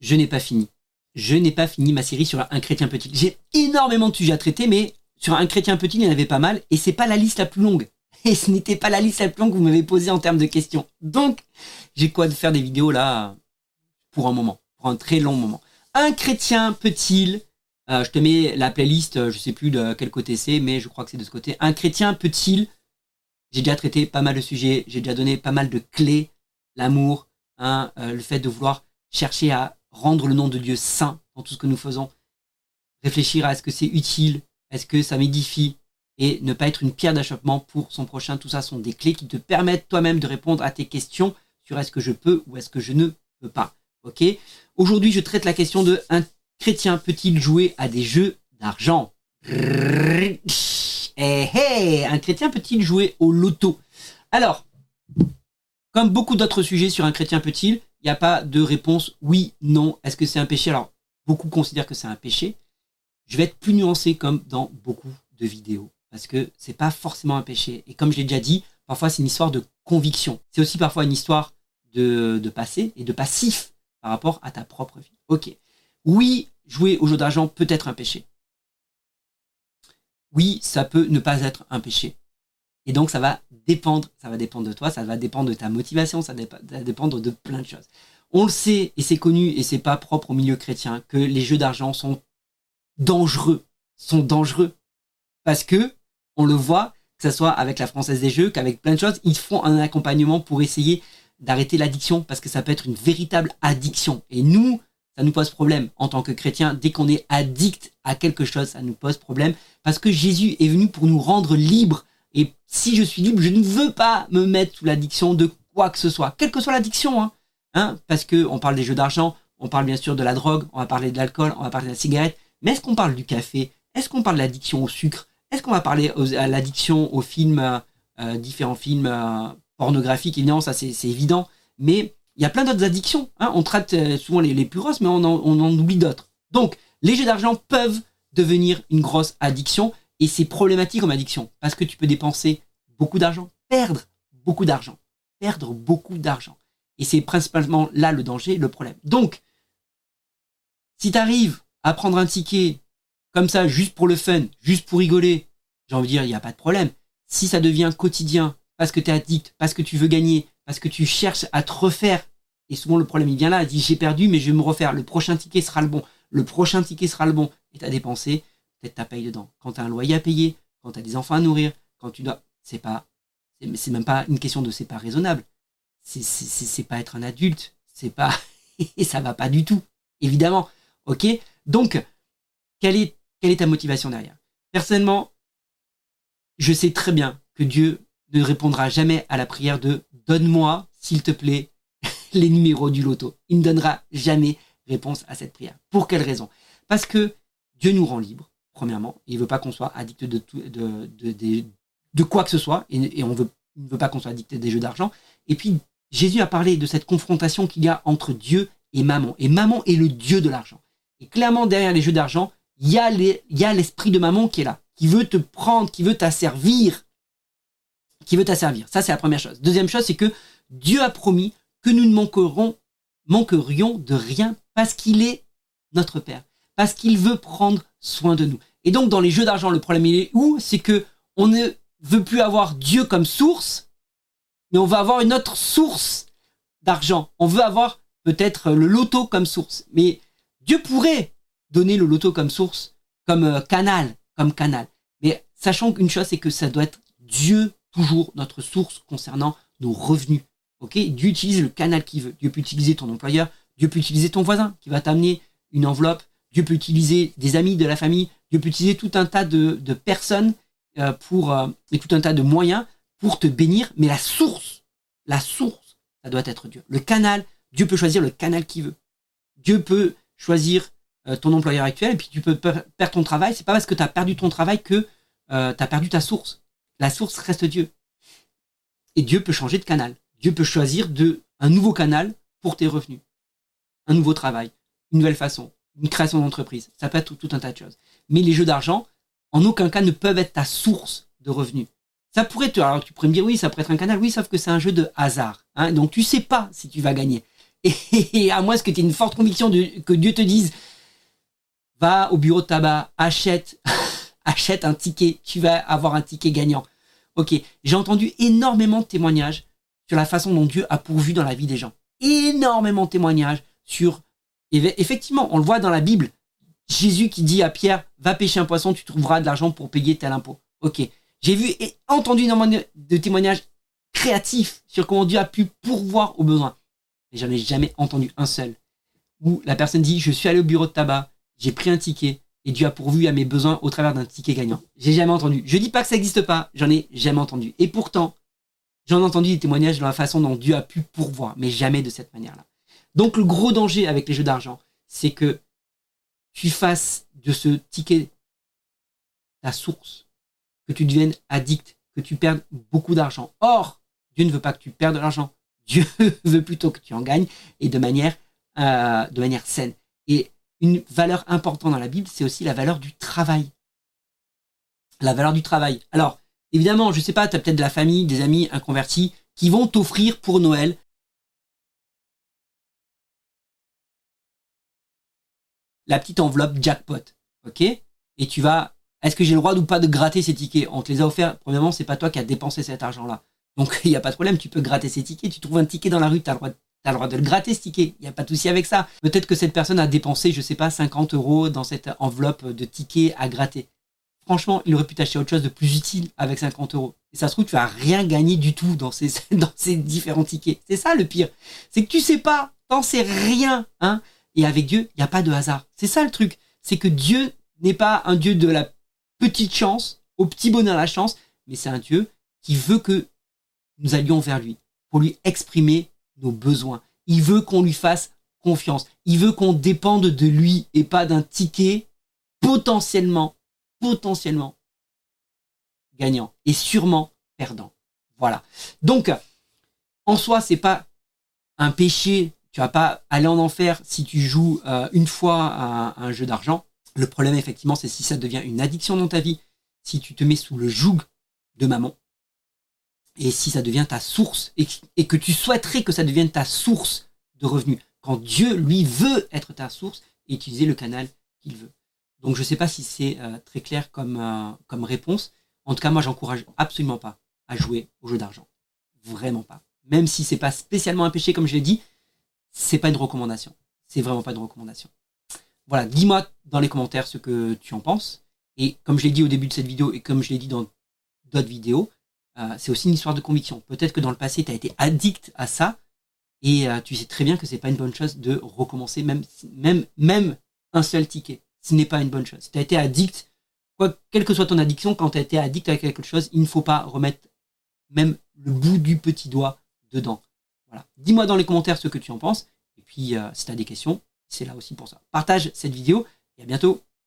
je n'ai pas fini. Je n'ai pas fini ma série sur un chrétien petit. J'ai énormément de sujets à traiter, mais sur un chrétien petit, il y en avait pas mal, et c'est pas la liste la plus longue. Et ce n'était pas la liste la plus longue que vous m'avez posée en termes de questions. Donc, j'ai quoi de faire des vidéos là pour un moment, pour un très long moment. Un chrétien peut-il, euh, je te mets la playlist, euh, je sais plus de quel côté c'est, mais je crois que c'est de ce côté. Un chrétien peut-il, j'ai déjà traité pas mal de sujets, j'ai déjà donné pas mal de clés, l'amour, hein, euh, le fait de vouloir chercher à rendre le nom de Dieu saint dans tout ce que nous faisons, réfléchir à est-ce que c'est utile, est-ce que ça m'édifie, et ne pas être une pierre d'achoppement pour son prochain. Tout ça sont des clés qui te permettent toi-même de répondre à tes questions sur est-ce que je peux ou est-ce que je ne peux pas. Ok? Aujourd'hui, je traite la question de un chrétien peut-il jouer à des jeux d'argent? Eh hey, un chrétien peut-il jouer au loto? Alors, comme beaucoup d'autres sujets sur un chrétien peut-il, il n'y a pas de réponse oui, non. Est-ce que c'est un péché? Alors, beaucoup considèrent que c'est un péché. Je vais être plus nuancé comme dans beaucoup de vidéos parce que c'est pas forcément un péché. Et comme je l'ai déjà dit, parfois c'est une histoire de conviction. C'est aussi parfois une histoire de, de passé et de passif par rapport à ta propre vie. Ok. Oui, jouer au jeu d'argent peut être un péché. Oui, ça peut ne pas être un péché. Et donc ça va dépendre, ça va dépendre de toi, ça va dépendre de ta motivation, ça va dépendre de plein de choses. On le sait et c'est connu et c'est pas propre au milieu chrétien que les jeux d'argent sont dangereux, sont dangereux parce que on le voit, que ce soit avec la Française des Jeux, qu'avec plein de choses, ils font un accompagnement pour essayer d'arrêter l'addiction, parce que ça peut être une véritable addiction. Et nous, ça nous pose problème en tant que chrétiens. Dès qu'on est addict à quelque chose, ça nous pose problème, parce que Jésus est venu pour nous rendre libres. Et si je suis libre, je ne veux pas me mettre sous l'addiction de quoi que ce soit, quelle que soit l'addiction, hein, hein parce que on parle des jeux d'argent, on parle bien sûr de la drogue, on va parler de l'alcool, on va parler de la cigarette, mais est-ce qu'on parle du café? Est-ce qu'on parle de l'addiction au sucre? Est-ce qu'on va parler à l'addiction aux films, euh, euh, différents films euh, pornographiques? Évidemment, ça c'est évident. Mais il y a plein d'autres addictions. Hein. On traite souvent les, plus grosses, mais on en, oublie d'autres. Donc, les jeux d'argent peuvent devenir une grosse addiction. Et c'est problématique comme addiction. Parce que tu peux dépenser beaucoup d'argent, perdre beaucoup d'argent. Perdre beaucoup d'argent. Et c'est principalement là le danger, le problème. Donc, si tu arrives à prendre un ticket comme ça, juste pour le fun, juste pour rigoler, j'ai envie de dire, il n'y a pas de problème. Si ça devient quotidien, parce que tu es addict, parce que tu veux gagner, parce que tu cherches à te refaire, et souvent le problème il vient là, il dit j'ai perdu, mais je vais me refaire, le prochain ticket sera le bon, le prochain ticket sera le bon, et tu as dépensé, peut-être ta paye dedans. Quand tu as un loyer à payer, quand tu as des enfants à nourrir, quand tu dois. C'est pas. C'est même pas une question de c'est pas raisonnable. C'est pas être un adulte. C'est pas. et ça va pas du tout. Évidemment. Ok? Donc, quelle est quelle est ta motivation derrière? Personnellement, je sais très bien que Dieu ne répondra jamais à la prière de donne-moi, s'il te plaît, les numéros du loto. Il ne donnera jamais réponse à cette prière. Pour quelle raison? Parce que Dieu nous rend libres, premièrement. Il ne veut pas qu'on soit addict de, de, de, quoi que ce soit, et, on veut, ne veut pas qu'on soit addict des jeux d'argent. Et puis, Jésus a parlé de cette confrontation qu'il y a entre Dieu et maman. Et maman est le Dieu de l'argent. Et clairement, derrière les jeux d'argent, il y a l'esprit de maman qui est là, qui veut te prendre, qui veut t'asservir, qui veut t'asservir. Ça, c'est la première chose. Deuxième chose, c'est que Dieu a promis que nous ne manquerions de rien parce qu'il est notre Père, parce qu'il veut prendre soin de nous. Et donc, dans les jeux d'argent, le problème, il est où? C'est que on ne veut plus avoir Dieu comme source, mais on veut avoir une autre source d'argent. On veut avoir peut-être le loto comme source. Mais Dieu pourrait donner le loto comme source, comme euh, canal, comme canal. Mais sachant qu'une chose, c'est que ça doit être Dieu toujours notre source concernant nos revenus. Ok? Dieu utilise le canal qu'il veut. Dieu peut utiliser ton employeur, Dieu peut utiliser ton voisin qui va t'amener une enveloppe, Dieu peut utiliser des amis de la famille, Dieu peut utiliser tout un tas de, personnes euh, pour euh, et tout un tas de moyens pour te bénir. Mais la source, la source, ça doit être Dieu. Le canal, Dieu peut choisir le canal qu'il veut. Dieu peut choisir euh, ton employeur actuel et puis tu peux perdre ton travail. C'est pas parce que tu as perdu ton travail que euh, tu as perdu ta source. La source reste Dieu. Et Dieu peut changer de canal. Dieu peut choisir de un nouveau canal pour tes revenus. Un nouveau travail, une nouvelle façon, une création d'entreprise. Ça peut être tout, un tas de choses. Mais les jeux d'argent, en aucun cas, ne peuvent être ta source de revenus. Ça pourrait te, alors tu pourrais me dire oui, ça pourrait être un canal, oui, sauf que c'est un jeu de hasard. Hein, donc tu sais pas si tu vas gagner. Et, à moins que tu aies une forte conviction que Dieu te dise, va au bureau de tabac, achète, achète un ticket, tu vas avoir un ticket gagnant. Ok, j'ai entendu énormément de témoignages sur la façon dont Dieu a pourvu dans la vie des gens. Énormément de témoignages sur... Effectivement, on le voit dans la Bible. Jésus qui dit à Pierre, va pêcher un poisson, tu trouveras de l'argent pour payer tel impôt. Ok, j'ai vu et entendu énormément de témoignages créatifs sur comment Dieu a pu pourvoir aux besoins. Mais j'en ai jamais entendu un seul où la personne dit, je suis allé au bureau de tabac, j'ai pris un ticket, et Dieu a pourvu à mes besoins au travers d'un ticket gagnant. J'ai jamais entendu. Je dis pas que ça n'existe pas, j'en ai jamais entendu. Et pourtant, j'en ai entendu des témoignages de la façon dont Dieu a pu pourvoir, mais jamais de cette manière-là. Donc le gros danger avec les jeux d'argent, c'est que tu fasses de ce ticket ta source, que tu deviennes addict, que tu perdes beaucoup d'argent. Or, Dieu ne veut pas que tu perdes de l'argent. Dieu veut plutôt que tu en gagnes et de manière, euh, de manière saine. Et une valeur importante dans la Bible, c'est aussi la valeur du travail. La valeur du travail. Alors, évidemment, je sais pas, tu as peut-être de la famille, des amis inconvertis qui vont t'offrir pour Noël la petite enveloppe jackpot. OK? Et tu vas est-ce que j'ai le droit ou pas de gratter ces tickets? On te les a offerts. Premièrement, c'est pas toi qui as dépensé cet argent-là. Donc, il n'y a pas de problème, tu peux gratter ces tickets. Tu trouves un ticket dans la rue, tu as le droit de T'as le droit de le gratter ce ticket, il n'y a pas de souci avec ça. Peut-être que cette personne a dépensé, je sais pas, 50 euros dans cette enveloppe de tickets à gratter. Franchement, il aurait pu t'acheter autre chose de plus utile avec 50 euros. Et ça se trouve, tu vas rien gagner du tout dans ces, dans ces différents tickets. C'est ça le pire. C'est que tu sais pas, t'en sais rien, hein. Et avec Dieu, il n'y a pas de hasard. C'est ça le truc. C'est que Dieu n'est pas un Dieu de la petite chance, au petit bonheur la chance, mais c'est un Dieu qui veut que nous allions vers lui pour lui exprimer nos besoins. Il veut qu'on lui fasse confiance. Il veut qu'on dépende de lui et pas d'un ticket potentiellement, potentiellement gagnant et sûrement perdant. Voilà. Donc, en soi, c'est pas un péché. Tu vas pas aller en enfer si tu joues euh, une fois un jeu d'argent. Le problème, effectivement, c'est si ça devient une addiction dans ta vie, si tu te mets sous le joug de maman, et si ça devient ta source et, que tu souhaiterais que ça devienne ta source de revenus, quand Dieu, lui, veut être ta source et utiliser le canal qu'il veut. Donc je ne sais pas si c'est euh, très clair comme, euh, comme réponse. En tout cas, moi, j'encourage absolument pas à jouer au jeu d'argent. Vraiment pas. Même si c'est pas spécialement un péché, comme je l'ai dit, c'est pas une recommandation. C'est vraiment pas une recommandation. Voilà, dis-moi dans les commentaires ce que tu en penses. Et comme je l'ai dit au début de cette vidéo et comme je l'ai dit dans d'autres vidéos, euh, c'est aussi une histoire de conviction. Peut-être que dans le passé, tu as été addict à ça et euh, tu sais très bien que c'est pas une bonne chose de recommencer même, même, même un seul ticket. Ce n'est pas une bonne chose. Si tu as été addict, quoi, quelle que soit ton addiction, quand tu as été addict à quelque chose, il ne faut pas remettre même le bout du petit doigt dedans. Voilà. Dis-moi dans les commentaires ce que tu en penses. Et puis, euh, si tu as des questions, c'est là aussi pour ça. Partage cette vidéo et à bientôt.